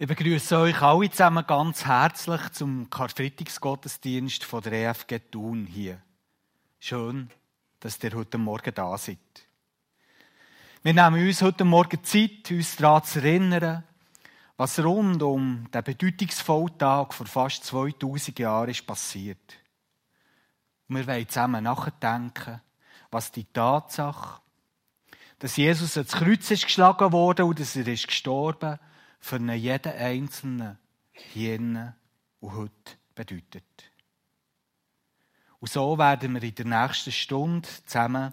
Ich begrüße euch alle zusammen ganz herzlich zum Karfreitagsgottesdienst von der EFG Thun hier. Schön, dass ihr heute Morgen da seid. Wir nehmen uns heute Morgen Zeit, uns daran zu erinnern, was rund um den bedeutungsvollen Tag vor fast 2000 Jahren ist passiert. Und wir wollen zusammen nachdenken, was die Tatsache, dass Jesus ans Kreuz ist geschlagen wurde und dass er ist gestorben für jeden Einzelnen hier und heute bedeutet. Und so werden wir in der nächsten Stunde zusammen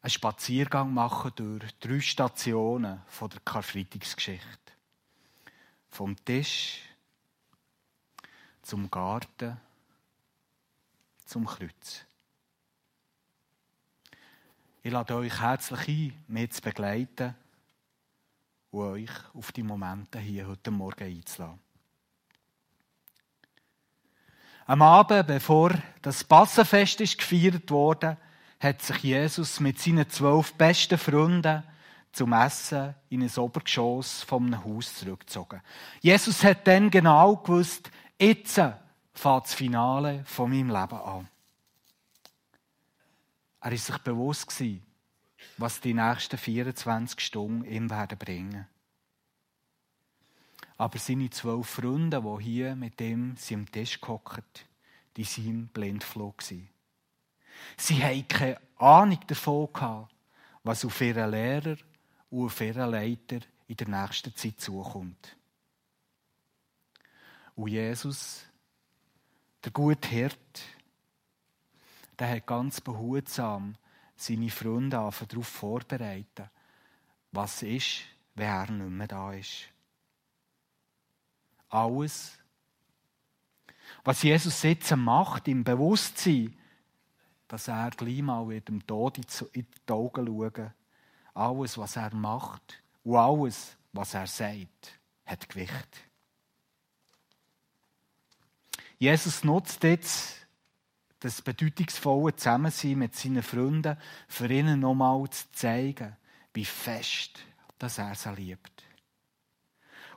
einen Spaziergang machen durch drei Stationen von der Karfreitagsgeschichte. Vom Tisch zum Garten zum Kreuz. Ich lade euch herzlich ein, mich zu begleiten und euch auf die Momente hier heute Morgen einzuladen. Am Abend, bevor das Passenfest ist gefeiert wurde, hat sich Jesus mit seinen zwölf besten Freunden zum Essen in ein Obergeschoss einem Haus zurückgezogen. Jesus hat dann genau gewusst, jetzt fängt das Finale von meinem Leben an. Er war sich bewusst was die nächsten 24 Stunden ihm werden bringen. Aber seine zwölf Freunde, die hier mit ihm am Tisch gehockt, die waren im Blindflug. Sie hatten keine Ahnung davon was auf ihren Lehrer und auf ihren Leiter in der nächsten Zeit zukommt. Und Jesus, der gute Hirt, der hat ganz behutsam seine Freunde darauf vorbereiten, was ist, wenn er nicht mehr da ist. Alles, was Jesus jetzt macht, im Bewusstsein, dass er gleich mal mit dem Tod in die Augen schauen alles, was er macht und alles, was er sagt, hat Gewicht. Jesus nutzt jetzt das bedeutungsvolle Zusammensein mit seinen Freunden, für ihnen nochmal zu zeigen, wie fest dass er sie liebt.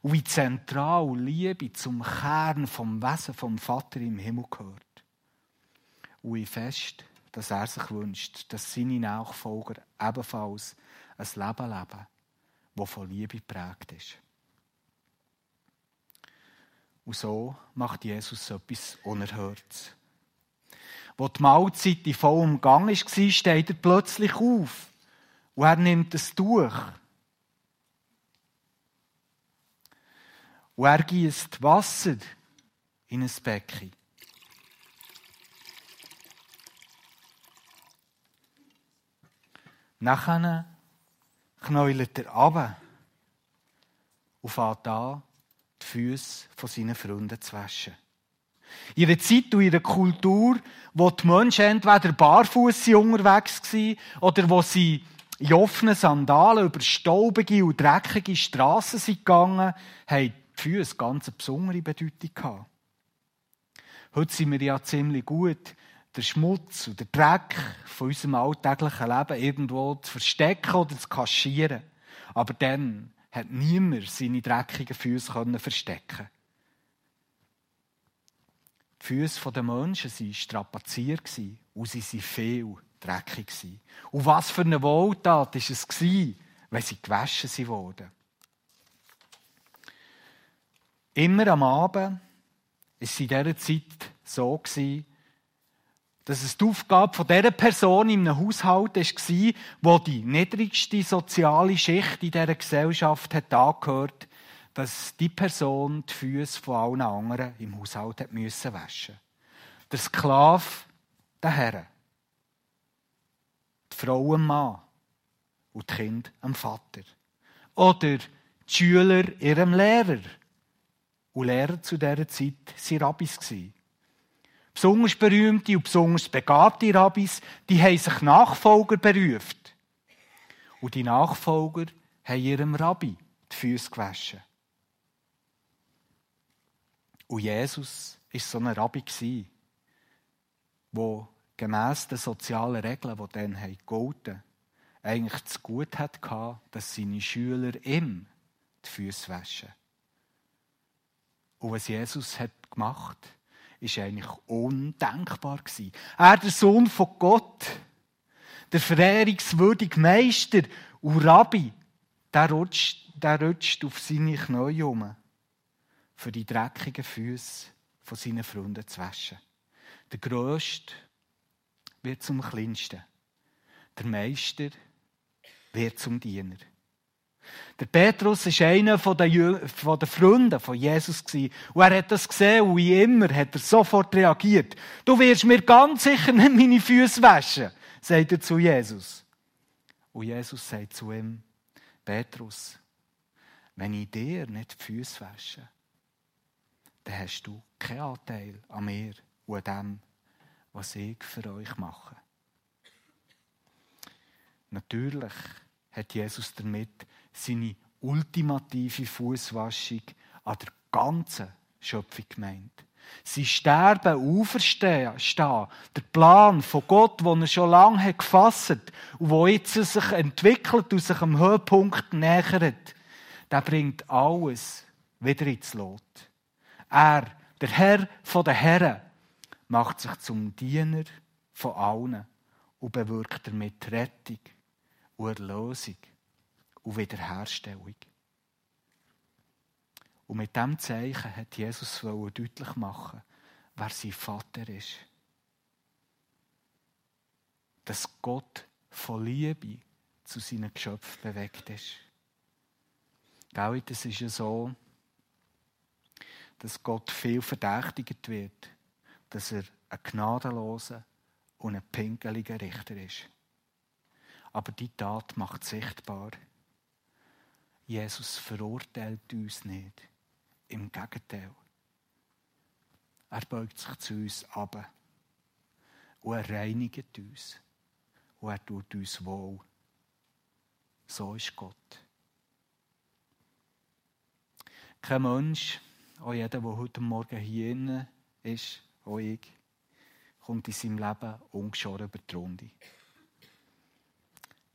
Und wie zentral Liebe zum Kern vom Wesen vom Vater im Himmel gehört. Und wie fest, dass er sich wünscht, dass seine Nachfolger ebenfalls ein Leben leben, das von Liebe geprägt ist. Und so macht Jesus etwas Unerhörtes. Wo die Mahlzeit in vollem Gang war, steht er plötzlich auf. Und er nimmt das Tuch. Und er gießt Wasser in ein Becken. Nachher knäult er ab und fängt an, die Füße von seinen Freunden zu waschen. In einer Zeit und in einer Kultur, wo die Menschen entweder barfuß unterwegs waren oder wo sie in offenen Sandalen über staubige und dreckige Strassen sind gegangen, haben die Füße ganz eine besondere Bedeutung gehabt. Heute sind wir ja ziemlich gut, den Schmutz und den Dreck von unserem alltäglichen Leben irgendwo zu verstecken oder zu kaschieren. Aber dann hat niemand seine dreckigen Füße verstecken die Füße der Menschen waren strapaziert und sie waren viel dreckig. Und was für eine Wohltat war es, wenn sie gewaschen wurden. Immer am Abend es in dieser Zeit so, dass es die Aufgabe von dieser Person in einem Haushalt war, die die niedrigste soziale Schicht in dieser Gesellschaft hat angehört, dass die Person die Füße von allen anderen im Haushalt hat müssen waschen. Der Sklave, der Herr. Die Frau am Mann und die Kinder am Vater. Oder die Schüler ihrem Lehrer. Und Lehrer zu dieser Zeit waren Rabbis. Besonders berühmte und besonders begabte Rabbis, die haben sich Nachfolger berufen. Und die Nachfolger haben ihrem Rabbi die Füße gewaschen. Und Jesus war so ein Rabbi, der gemäss den sozialen Regeln, die dann galten, eigentlich zu gut hatte, dass seine Schüler ihm die Füße waschen. Und was Jesus hat gemacht, ist eigentlich undenkbar. Er, der Sohn von Gott, der verehrungswürdige Meister und Rabbi, der rutscht, der rutscht auf seine Knie um, für die dreckigen Füße von seinen Freunden zu waschen. Der Größte wird zum Kleinsten. Der Meister wird zum Diener. Der Petrus ist einer den Freunden von Jesus Und er hat das gesehen und wie immer hat er sofort reagiert. Du wirst mir ganz sicher nicht meine Füße waschen, sagt er zu Jesus. Und Jesus sagt zu ihm, Petrus, wenn ich dir nicht die Füße wasche, dann hast du keinen Anteil an mir und an dem, was ich für euch mache. Natürlich hat Jesus damit seine ultimative Fußwaschung an der ganzen Schöpfung gemeint. Sie sterben, auferstehen, der Plan von Gott, den er schon lange hat gefasst und wo jetzt sich entwickelt und sich am Höhepunkt nähert, der bringt alles wieder ins Lot. Er, der Herr von den Herren, macht sich zum Diener von allen und bewirkt damit Rettung und Erlösung und Wiederherstellung. Und mit diesem Zeichen hat Jesus deutlich machen, wer sein Vater ist. Dass Gott von Liebe zu seinen Geschöpfen bewegt ist. Gell, das ist ja so, dass Gott viel verdächtigt wird, dass er ein gnadenloser und ein pinkeliger Richter ist. Aber die Tat macht sichtbar, Jesus verurteilt uns nicht. Im Gegenteil. Er beugt sich zu uns ab. Und er reinigt uns. Und er tut uns wohl. So ist Gott. Kein Mensch, auch jeder, der heute Morgen hier ist, auch ich, kommt in seinem Leben ungeschoren über die Runde.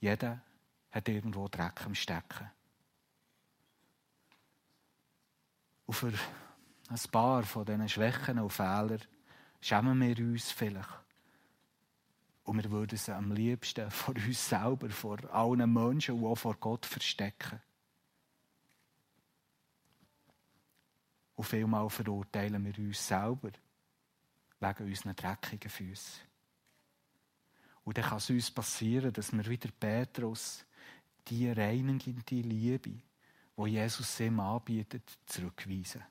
Jeder hat irgendwo Dreck am Stecken. Und für ein paar von diesen Schwächen und Fehlern schämen wir uns vielleicht. Und wir würden sie am liebsten vor uns selber, vor allen Menschen und auch vor Gott verstecken. Und vielmal verurteilen wir uns selber wegen unseren dreckigen Füßen. Und dann kann es uns passieren, dass wir wieder Petrus die reinigende Liebe wo Jesus ihm anbietet, zurückweisen.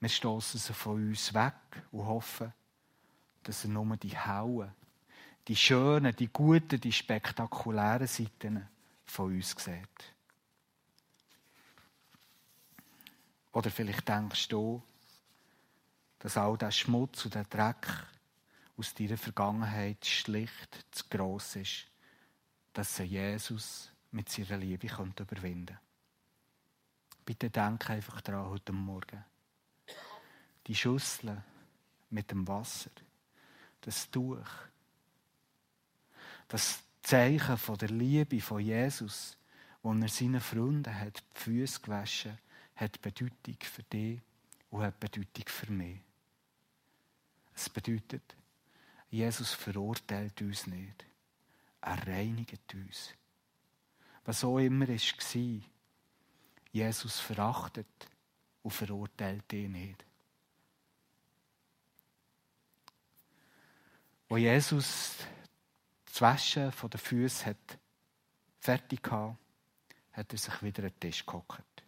Wir stoßen sie von uns weg und hoffen, dass er nur die hauen, die schönen, die guten, die spektakulären Seiten von uns sieht. Oder vielleicht denkst du, dass all der Schmutz und der Dreck aus deiner Vergangenheit schlicht zu gross ist, dass sie Jesus mit seiner Liebe überwinden könnte. Bitte denke einfach daran heute Morgen. Die Schüssel mit dem Wasser, das Tuch, das Zeichen von der Liebe von Jesus, wo er seinen Freunden hat die Füße gewaschen, hat Bedeutung für dich und hat Bedeutung für mich. Es bedeutet, Jesus verurteilt uns nicht. Er reinigt uns was auch immer war. Jesus verachtet und verurteilt ihn nicht. Wo Jesus das Waschen von den Füßen hat fertig hatte, hat er sich wieder an den Tisch gehockt.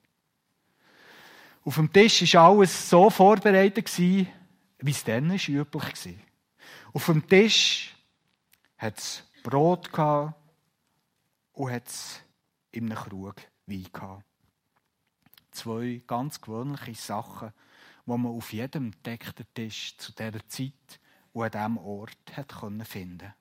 Auf dem Tisch war alles so vorbereitet, wie es dann üblich war. Auf dem Tisch hat es Brot und hat es in einem Krug Wein gehabt. Zwei ganz gewöhnliche Sachen, die man auf jedem deckten Tisch zu dieser Zeit und an diesem Ort hat finden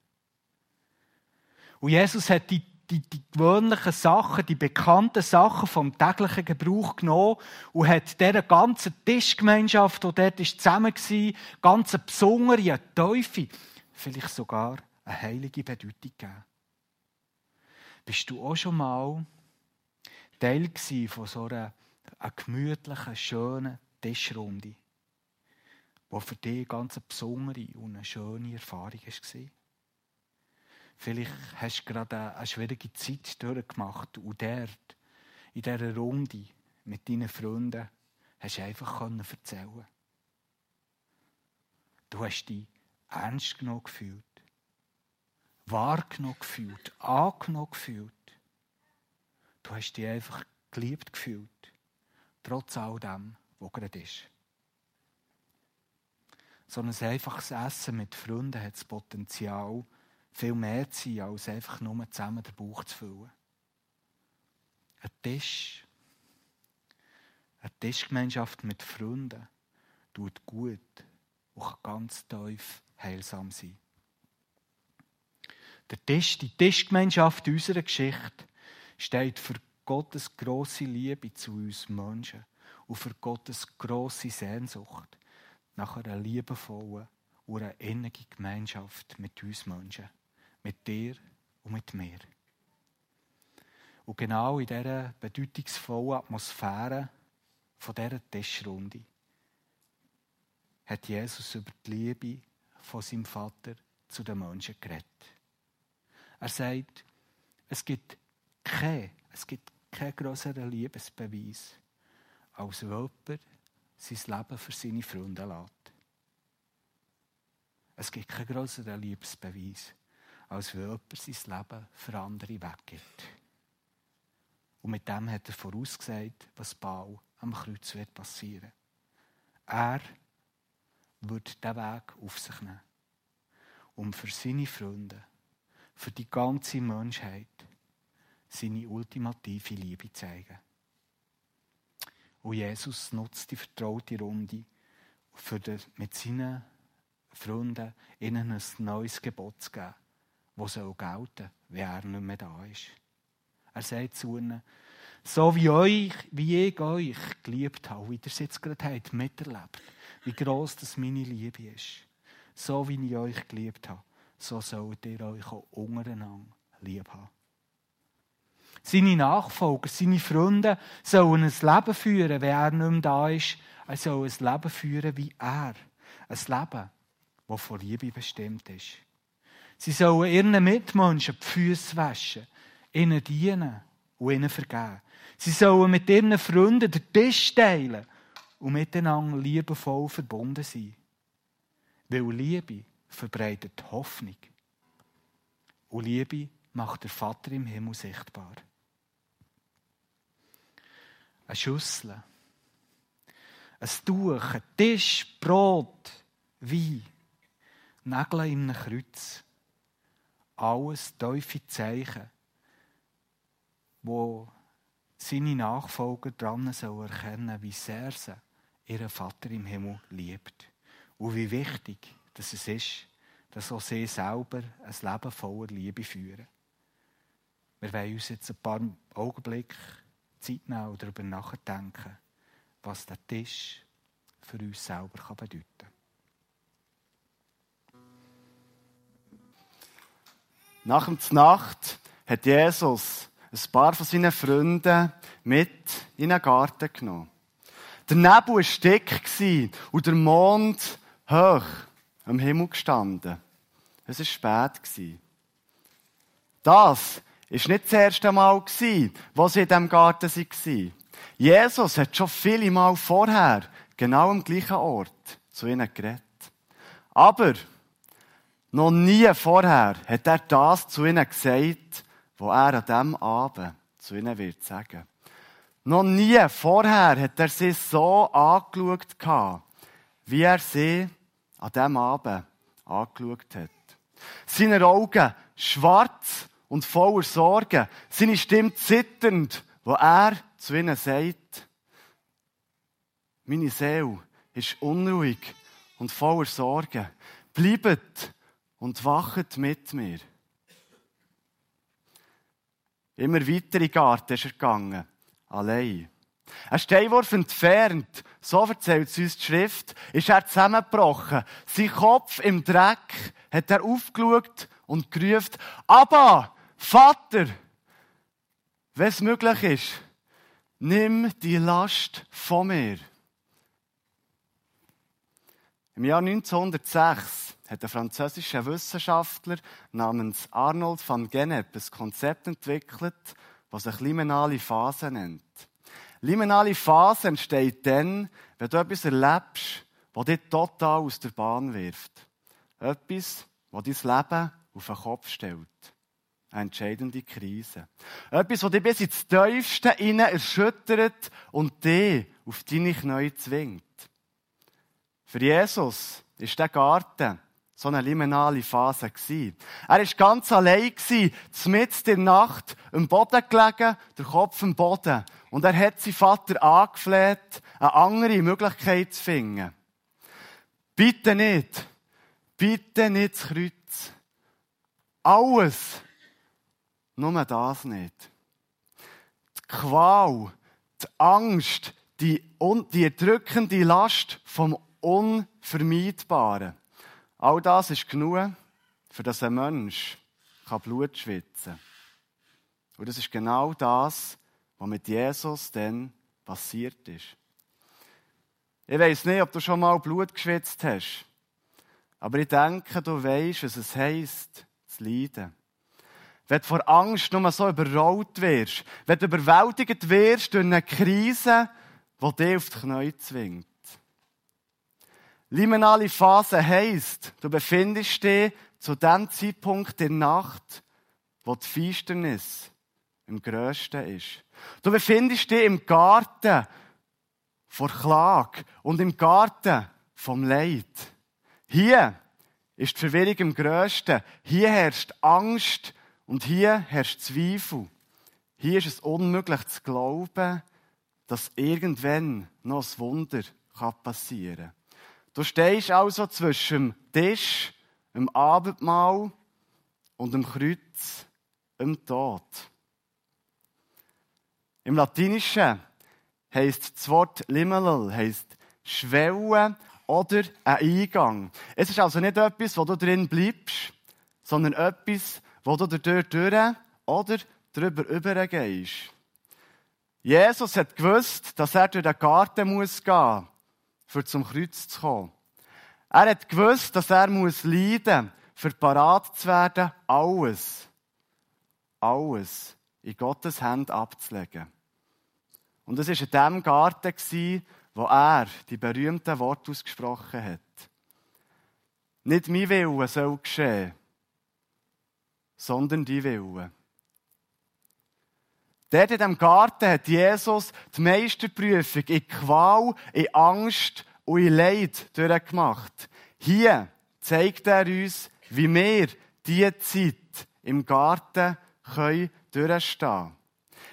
Und Jesus hat die, die, die gewöhnlichen Sachen, die bekannten Sachen vom täglichen Gebrauch genommen und hat dieser ganzen Tischgemeinschaft, die dort zusammen war, ganz eine besondere, Teufel, vielleicht sogar eine heilige Bedeutung gegeben. Bist du auch schon mal Teil von so einer Eine gemütliche, schöne Tischrunde, die für dich ganz eine besondere und eine schöne Erfahrung war. Vielleicht hast du gerade eine schwierige Zeit durchgemacht und dort, in dieser Runde mit deinen Freunden, hast du einfach erzählen Du hast dich ernst genug gefühlt, wahrgenommen gefühlt, angenommen gefühlt. Du hast dich einfach geliebt gefühlt, trotz all dem, was gerade ist. So ein einfaches Essen mit Freunden hat das Potenzial, viel mehr zu sein, als einfach nur zusammen den Bauch zu füllen. Ein Tisch, eine Tischgemeinschaft mit Freunden tut gut und kann ganz tief heilsam sein. Der Tisch, die Tischgemeinschaft unserer Geschichte steht für Gottes große Liebe zu uns Menschen und für Gottes große Sehnsucht nach einer liebevollen und einer innigen Gemeinschaft mit uns Menschen, mit dir und mit mir. Und genau in dieser bedeutungsvollen Atmosphäre von dieser Tischrunde hat Jesus über die Liebe von seinem Vater zu den Menschen geredet. Er sagt, es gibt keinen es größeren Liebesbeweis, als wenn jemand sein Leben für seine Freunde lässt. Es gibt keinen größeren Liebesbeweis, als wenn jemand sein Leben für andere weggibt. Und mit dem hat er vorausgesagt, was Baal am Kreuz wird passieren. Er wird diesen Weg auf sich nehmen, um für seine Freunde, für die ganze Menschheit, seine ultimative Liebe zu zeigen. Und Jesus nutzt die vertraute Runde, den, mit seinen Freunden ihnen ein neues Gebot zu geben, das soll gelten, wenn er nicht mehr da ist. Er sagt zu ihnen, so wie euch, wie ich euch geliebt habe, wie ihr es jetzt gerade habt, miterlebt, wie gross das meine Liebe ist. So wie ich euch geliebt habe, so sollt ihr euch auch untereinander lieb haben. Seine Nachfolger, seine Freunde sollen ein Leben führen, wenn er nicht mehr da ist. Er soll ein Leben führen wie er. Ein Leben, das von Liebe bestimmt ist. Sie sollen ihren Mitmenschen die Füße waschen, ihnen dienen und ihnen vergeben. Sie sollen mit ihren Freunden den Tisch teilen und miteinander liebevoll verbunden sein. Weil Liebe verbreitet Hoffnung. Und Liebe macht der Vater im Himmel sichtbar. Eine Schüssel, ein Tuch, ein Tisch, Brot, Wein, Nägel in einem Kreuz. Alles tiefe Zeichen, wo seine Nachfolger dran sollen wie sehr sie ihren Vater im Himmel liebt. Und wie wichtig dass es ist, dass auch sie selber ein Leben voller Liebe führen. Wir wollen uns jetzt ein paar Augenblicke Zeit nehmen und darüber nachdenken, was der Tisch für uns selber bedeuten kann. Nach dem Nacht hat Jesus ein paar von seinen Freunden mit in einen Garten genommen. Der Nebel war dick und der Mond hoch am Himmel gestanden. Es war spät. Das war nicht das erste Mal, wo sie in diesem Garten waren. Jesus hat schon viele Mal vorher genau am gleichen Ort zu ihnen geredet. Aber noch nie vorher hat er das zu ihnen gesagt, was er an diesem Abend zu ihnen wird sagen. Noch nie vorher hat er sie so angeschaut, wie er sie an diesem Abend angeschaut hat. Seine Augen schwarz und voller Sorgen, seine Stimme zitternd, wo er zu ihnen sagt, meine Seele ist unruhig und voller Sorgen. Bleibt und wachet mit mir. Immer weiter in den Garten ist er gegangen, allein. Ein Steinwurf entfernt, so erzählt es uns die Schrift, ist er zusammengebrochen. Sein Kopf im Dreck hat er aufgeschaut und gerufen, aber Vater, wenn es möglich ist, nimm die Last von mir. Im Jahr 1906 hat ein französischer Wissenschaftler namens Arnold van Gennep ein Konzept entwickelt, das sich liminale Phase nennt. Liminale Phase entsteht dann, wenn du etwas erlebst, das dich total aus der Bahn wirft. Etwas, das dein Leben auf den Kopf stellt. Eine entscheidende Krise. Etwas, das dich bis ins Tiefste innen erschüttert und dich auf deine Knie zwingt. Für Jesus ist der Garten so eine liminale Phase gewesen. Er war ganz allein mitten in der Nacht im Boden gelegen, der Kopf im Boden. Und er hat seinen Vater angefleht, eine andere Möglichkeit zu finden. Bitte nicht. Bitte nicht das Kreuz. Alles. Nur das nicht. Die Qual, die Angst, die, die drückende Last vom Unvermeidbaren. All das ist genug, für das ein Mensch Blut schwitzen kann. Und das ist genau das, was mit Jesus dann passiert ist. Ich weiß nicht, ob du schon mal Blut geschwitzt hast. Aber ich denke, du weißt, was es heisst, zu leiden. Wenn du vor Angst nur so überrollt wirst, wenn du überwältigt wirst durch eine Krise, die dich auf die Knie zwingt. Liminale Phase heisst, du befindest dich zu dem Zeitpunkt der Nacht, wo die Finsternis im grössten ist. Du befindest dich im Garten vor Klage und im Garten vom Leid. Hier ist die Verwirrung im grössten. Hier herrscht Angst und hier herrscht Zweifel. Hier ist es unmöglich zu glauben, dass irgendwann noch ein Wunder passieren kann. Du stehst also zwischen dem Tisch, dem Abendmahl und dem Kreuz, dem Tod. Im Latinischen heisst das Wort liminal, heisst Schwelle oder ein Eingang. Es ist also nicht etwas, wo du drin bleibst, sondern etwas, wo du dort durch oder drüber übergehst. Jesus hat gewusst, dass er durch den Garten muss gehen für zum Kreuz zu kommen. Er hat gewusst, dass er muss leiden für parat zu werden, alles, alles in Gottes Hand abzulegen. Und es war in dem Garten, wo er die berühmten Worte ausgesprochen hat. Nicht mein Wille soll geschehen, sondern die Wille. Dort in diesem Garten hat Jesus die Meisterprüfung in Qual, in Angst und in Leid durchgemacht. Hier zeigt er uns, wie wir diese Zeit im Garten können durchstehen.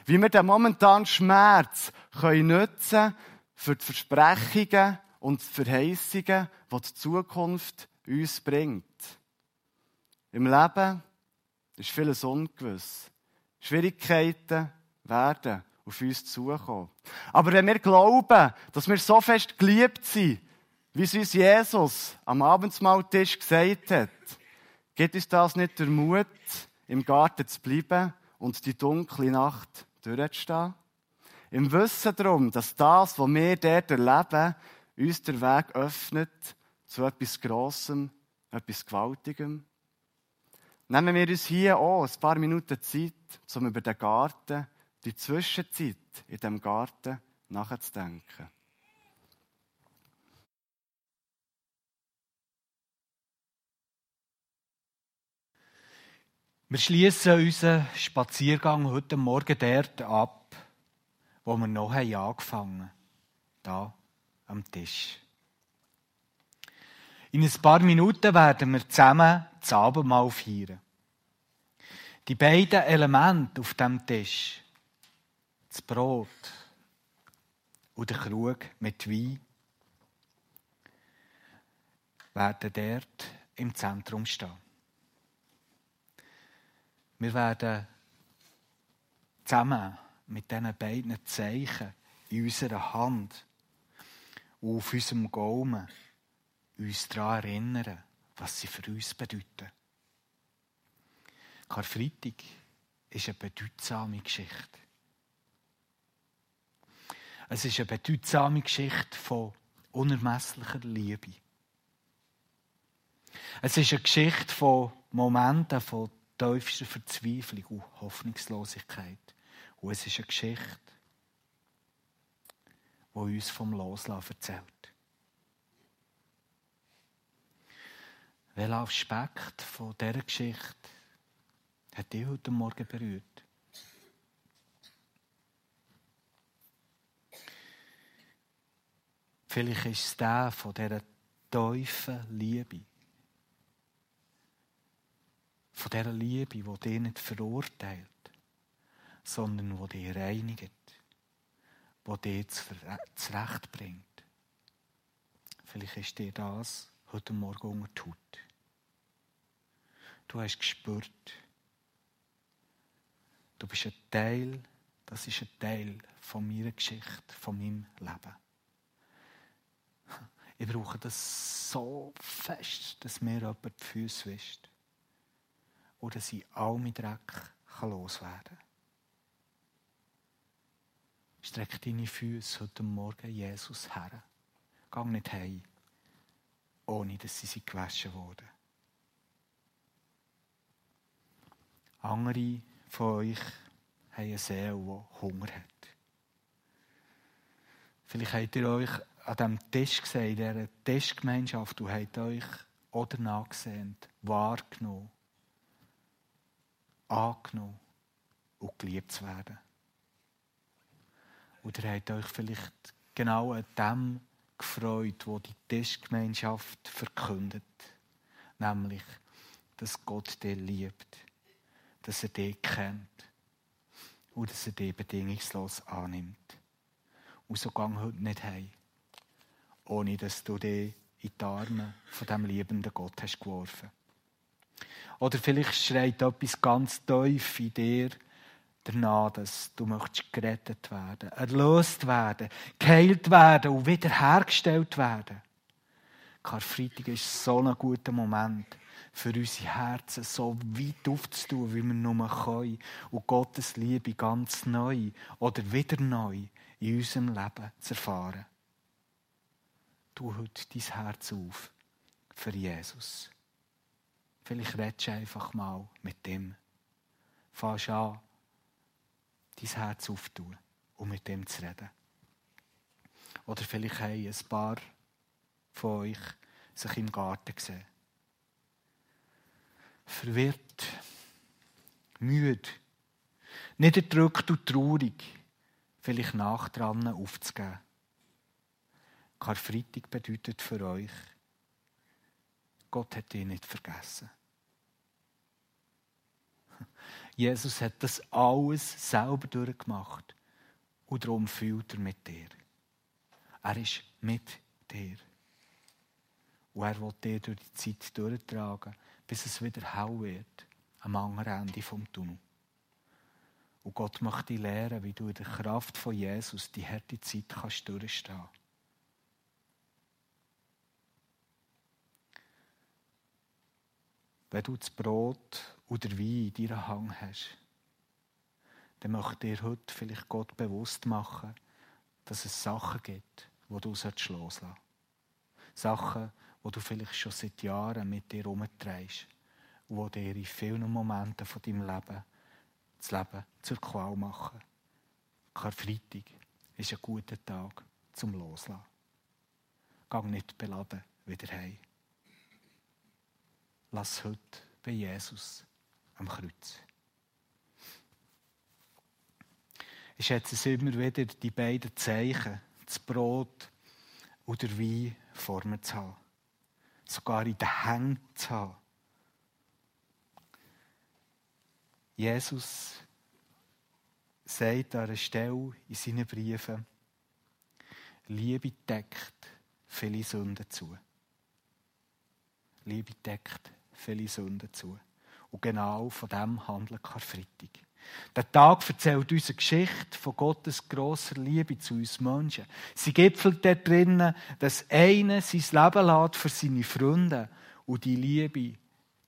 Wie wir den momentanen Schmerz können nutzen für die Versprechungen und die Verheißungen, die die Zukunft uns bringt. Im Leben ist vieles ungewiss. Schwierigkeiten, werden auf uns zukommen. Aber wenn wir glauben, dass wir so fest geliebt sind, wie es uns Jesus am Abendsmahltisch gesagt hat, gibt uns das nicht der Mut, im Garten zu bleiben und die dunkle Nacht durchzustehen? Im Wissen darum, dass das, was wir dort erleben, uns den Weg öffnet zu etwas Grossem, etwas Gewaltigem. Nehmen wir uns hier auch ein paar Minuten Zeit, um über den Garten die Zwischenzeit in dem Garten nachzudenken. Wir schließen unseren Spaziergang heute Morgen dort ab, wo wir noch angefangen haben. Da am Tisch. In ein paar Minuten werden wir zusammen das Abendmahl feiern. Die beiden Elemente auf dem Tisch, das Brot und der Krug mit Wein werden dort im Zentrum stehen. Wir werden zusammen mit diesen beiden Zeichen in unserer Hand und auf unserem Gaumen uns daran erinnern, was sie für uns bedeuten. Karfreitag ist eine bedeutsame Geschichte. Es ist eine bedeutsame Geschichte von unermesslicher Liebe. Es ist eine Geschichte von Momenten von tiefster Verzweiflung und Hoffnungslosigkeit. Und es ist eine Geschichte, die uns vom Loslassen erzählt. Welcher Aspekt von dieser Geschichte hat dich heute Morgen berührt? Vielleicht ist es der von dieser tiefen Liebe. Von dieser Liebe, die dich nicht verurteilt, sondern die dich reinigt, die dich zurechtbringt. Vielleicht ist dir das heute Morgen unter die Haut. Du hast gespürt, du bist ein Teil, das ist ein Teil von meiner Geschichte, von meinem Leben. Ich brauche das so fest, dass mir jemand die Füße wischt. Oder dass ich all mein Dreck loswerden kann. Streck deine Füße heute Morgen Jesus her. Geh nicht heim, ohne dass sie gewaschen wurden. Andere von euch haben eine Seele, die Hunger hat. Vielleicht habt ihr euch an diesem Tisch gesehen, in dieser Tischgemeinschaft, und habt euch oder nachgesehen, wahrgenommen, angenommen und geliebt zu werden. Oder habt euch vielleicht genau an dem gefreut, wo die Tischgemeinschaft verkündet. Nämlich, dass Gott dich liebt, dass er dich kennt und dass er dich bedingungslos annimmt. Und so gang heute nicht heim, ohne dass du dich in die Arme von dem liebenden Gott hast geworfen. Oder vielleicht schreit etwas ganz tief in dir, danach, dass du möchtest gerettet werden, erlöst werden, geheilt werden und wiederhergestellt werden. Karfreitag ist so ein guter Moment für unsere Herzen so weit aufzutun, wie wir nur können und Gottes Liebe ganz neu oder wieder neu in unserem Leben zu erfahren. Tu heute dein Herz auf für Jesus. Vielleicht redest du einfach mal mit dem. Fangst an, dein Herz auftun um mit dem zu reden. Oder vielleicht haben ein paar von euch sich im Garten gesehen. Verwirrt, müde, niederdrückt und traurig, vielleicht nachdran aufzugeben. Karfreitag bedeutet für euch, Gott hat dich nicht vergessen. Jesus hat das alles selber durchgemacht. Und darum fühlt er mit dir. Er ist mit dir. Und er will dir durch die Zeit durchtragen, bis es wieder hell wird, am anderen Ende vom Tunnel. Und Gott möchte dich lehren, wie du in der Kraft von Jesus die harte Zeit durchstehen kannst. Wenn du das Brot oder Wein in deiner Hang hast, dann möchte dir heute vielleicht Gott bewusst machen, dass es Sachen gibt, wo du loslassen sollst. Sachen, wo du vielleicht schon seit Jahren mit dir herumtreibst und wo dir in vielen Momenten von deinem Leben das Leben zur Qual machen. Karfreitag ist ein guter Tag zum Loslassen. Gang nicht beladen wieder heim. Lass heute bei Jesus am Kreuz. Ich schätze es immer wieder, die beiden Zeichen, das Brot oder Wein vor mir zu haben. Sogar in den Händen zu haben. Jesus sagt an einer Stelle in seinen Briefen, Liebe deckt viele Sünden zu. Liebe deckt viele Sünden zu. Und genau von dem handelt Karfreitag. Der Tag erzählt uns eine Geschichte von Gottes grosser Liebe zu uns Menschen. Sie gipfelt drinnen, dass einer sein Leben lässt für seine Freunde und die Liebe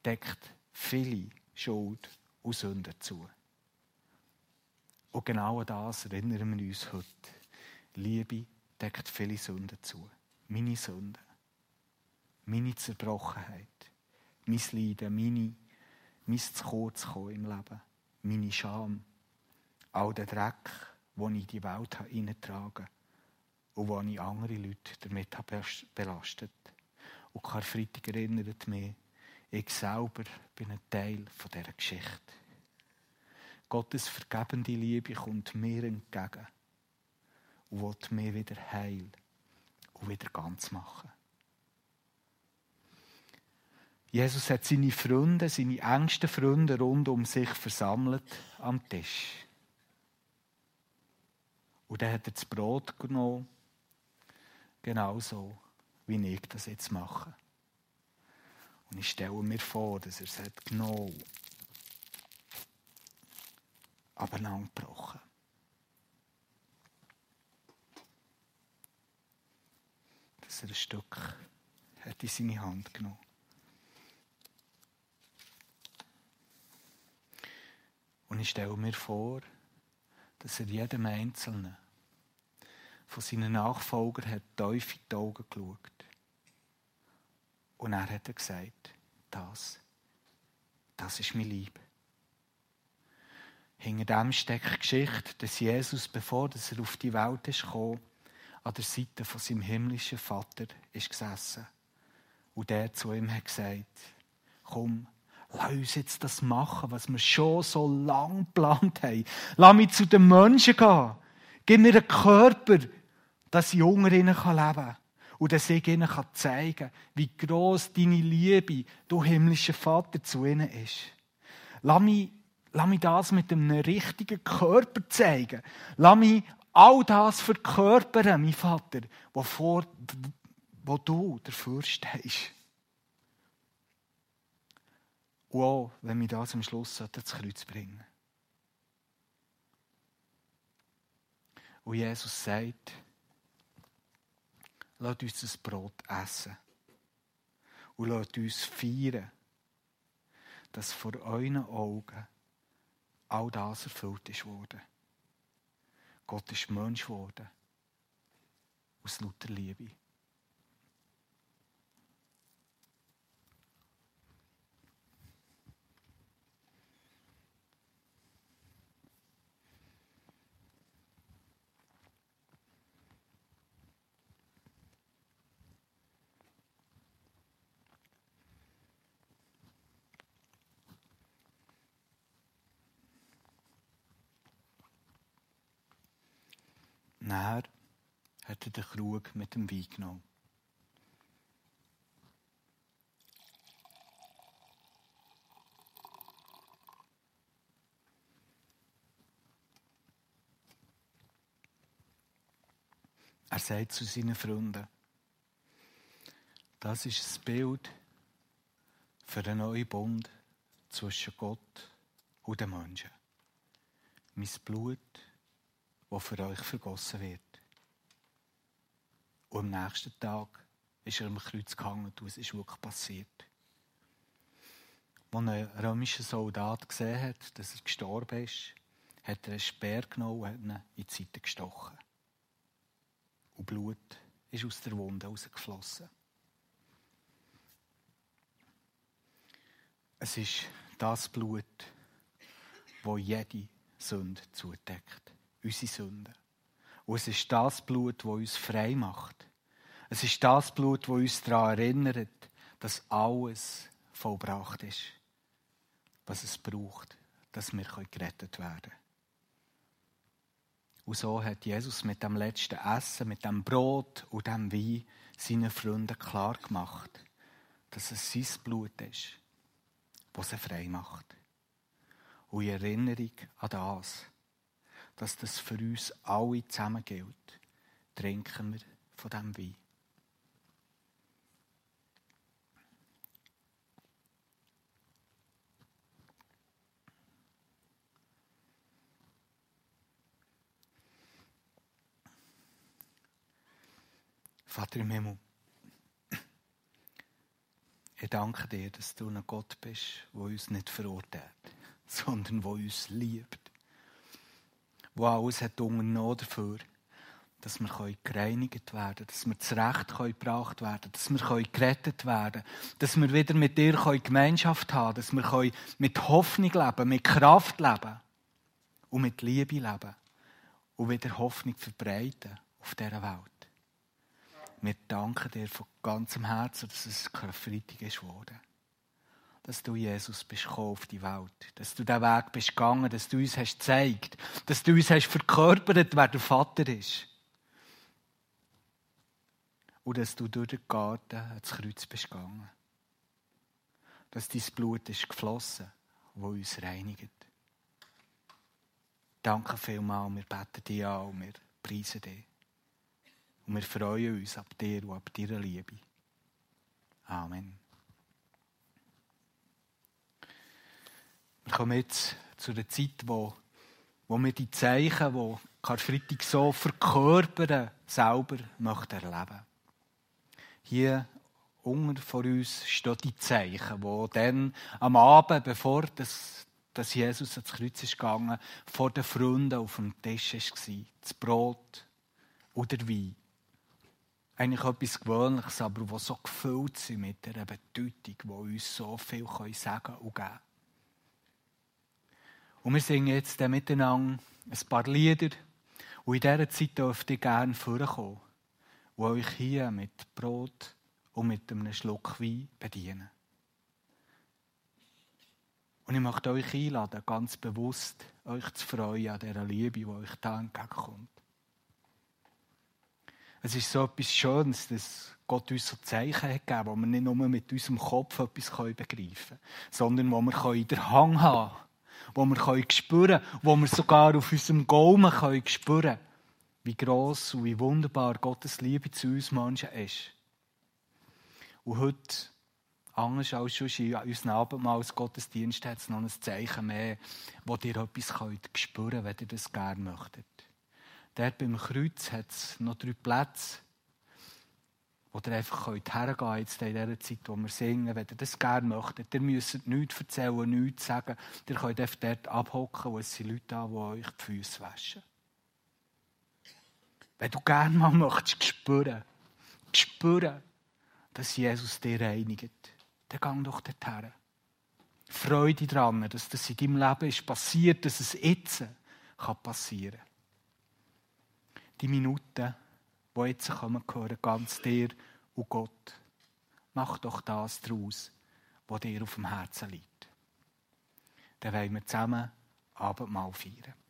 deckt viele Schuld und Sünden zu. Und genau an das erinnern wir uns heute. Liebe deckt viele Sünden zu. Meine Sünden. Meine Zerbrochenheit. Mein Leiden, meine, mein zu kurz kommen im Leben. Meine Scham. All der Dreck, den ich in die Welt hineingetragen habe und wo ich andere Leute damit habe belastet. Und Karfreitag erinnert mich, ich selber bin ein Teil von dieser Geschichte. Gottes vergebende Liebe kommt mir entgegen und will mir wieder heil und wieder ganz machen. Jesus hat seine Freunde, seine engsten Freunde rund um sich versammelt am Tisch. Und dann hat er das Brot genommen, genauso wie ich das jetzt mache. Und ich stelle mir vor, dass er es hat genommen, aber lang gebrochen. Dass er ein Stück hat in seine Hand genommen. Und ich stelle mir vor, dass er jedem Einzelnen von seinen Nachfolgern hat tief in die Augen geschaut. Und er hat gesagt, das, das ist mein Lieb. Hinter dem steckt die Geschichte, dass Jesus, bevor er auf die Welt gekommen, an der Seite von seinem himmlischen Vater ist gesessen. Und der zu ihm hat gesagt, komm, lass uns jetzt das machen, was wir schon so lange geplant haben. Lass mich zu den Menschen gehen. Gib mir einen Körper, dass ich unter ihnen leben kann. Und dass ich ihnen zeigen kann, wie gross deine Liebe, du himmlischer Vater, zu ihnen ist. Lass mich, lass mich das mit einem richtigen Körper zeigen. Lass mich all das verkörpern, mein Vater, wovor, wo du der Fürst hast. Und wenn wir das am Schluss ins Kreuz bringen. Und Jesus sagt, lasst uns das Brot essen. Und lasst uns feiern, dass vor euren Augen all das erfüllt ist worden. Gott ist Mensch geworden. Aus lauter Liebe. Nachher hat er den Krug mit dem Wein genommen. Er sagt zu seinen Freunden, das ist das Bild für einen neuen Bund zwischen Gott und den Menschen. Mein Blut der für euch vergossen wird. Und am nächsten Tag ist er am Kreuz gehangen und es ist wirklich passiert. Als ein römischer Soldat gesehen hat, dass er gestorben ist, hat er einen Speer genommen und ihn in die Seite gestochen. Und Blut ist aus der Wunde rausgeflossen. Es ist das Blut, wo jede Sünde zudeckt unsere Sünden. Und es ist das Blut, das uns frei macht. Es ist das Blut, das uns daran erinnert, dass alles vollbracht ist, was es braucht, dass wir gerettet werden können. Und so hat Jesus mit dem letzten Essen, mit dem Brot und dem Wein seinen Freunden klar gemacht, dass es sein Blut ist, das sie frei macht. Und in Erinnerung an das dass das für uns alle zusammen gilt, trinken wir von diesem Wein. Vater im Himmel, ich danke dir, dass du ein Gott bist, der uns nicht verurteilt, sondern der uns liebt wo alles hat unternommen dafür, dass wir gereinigt werden können, dass wir zurecht gebracht werden können, dass wir gerettet werden können, dass wir wieder mit dir Gemeinschaft haben können, dass wir mit Hoffnung leben, mit Kraft leben und mit Liebe leben und wieder Hoffnung verbreiten auf dieser Welt. Wir danken dir von ganzem Herzen, dass es Karfreitag ist. Dass du, Jesus, bist auf die Welt. Dass du diesen Weg bist gegangen, dass du uns hast gezeigt, dass du uns hast verkörpert, wer der Vater ist. Und dass du durch den Garten ans Kreuz bist gegangen. Dass dein Blut ist geflossen, das uns reinigt. Danke vielmals, wir beten dich an und wir preisen dich. Und wir freuen uns ab dir und ab deiner Liebe. Amen. Wir kommen jetzt zu der Zeit, wo, wo wir die Zeichen, die Karfreitag so verkörpern, selber möchten erleben. Hier unter vor uns stehen die Zeichen, wo dann am Abend, bevor das, dass Jesus ans Kreuz ist gegangen, vor den Freunden auf dem Tisch war. Das Brot oder Wein eigentlich etwas Gewöhnliches, aber das so gefüllt sind mit einer Bedeutung, die uns so viel sagen und geben Und wir singen jetzt miteinander ein paar Lieder. Und in dieser Zeit dürft ihr gerne vorkommen und euch hier mit Brot und mit einem Schluck Wein bedienen. Und ich möchte euch einladen, ganz bewusst euch zu freuen an dieser Liebe, die euch da entgegenkommt. Es ist so etwas Schönes, dass Gott uns so Zeichen hat gegeben, wo wir nicht nur mit unserem Kopf etwas begreifen können, sondern wo wir in der Hang haben wo wir spüren können, wo wir sogar auf unserem Gaumen spüren können, wie gross und wie wunderbar Gottes Liebe zu uns Menschen ist. Und heute, anders als schon in unserem Abendmahlsgottesdienst, hat es noch ein Zeichen mehr, wo ihr etwas spüren könnt, wenn ihr das gerne möchtet. Dort beim Kreuz hat es noch drei Plätze, wo ihr einfach hergehen könnt, jetzt in dieser Zeit, wo wir singen, wenn ihr das gerne möchtet. Ihr müsst nichts erzählen, nichts sagen. Ihr könnt einfach dort abhocken, wo es sind Leute da, die euch die Füße waschen. Wenn du gerne mal möchtest spüren, spüren, dass Jesus dich reinigt, dann gang doch dorthin. Freude daran, dass das in deinem Leben ist passiert, dass es jetzt passieren kann die Minuten, die jetzt kommen, gehören ganz dir und Gott. Mach doch das daraus, was dir auf dem Herzen liegt. Dann wollen wir zusammen Abendmahl feiern.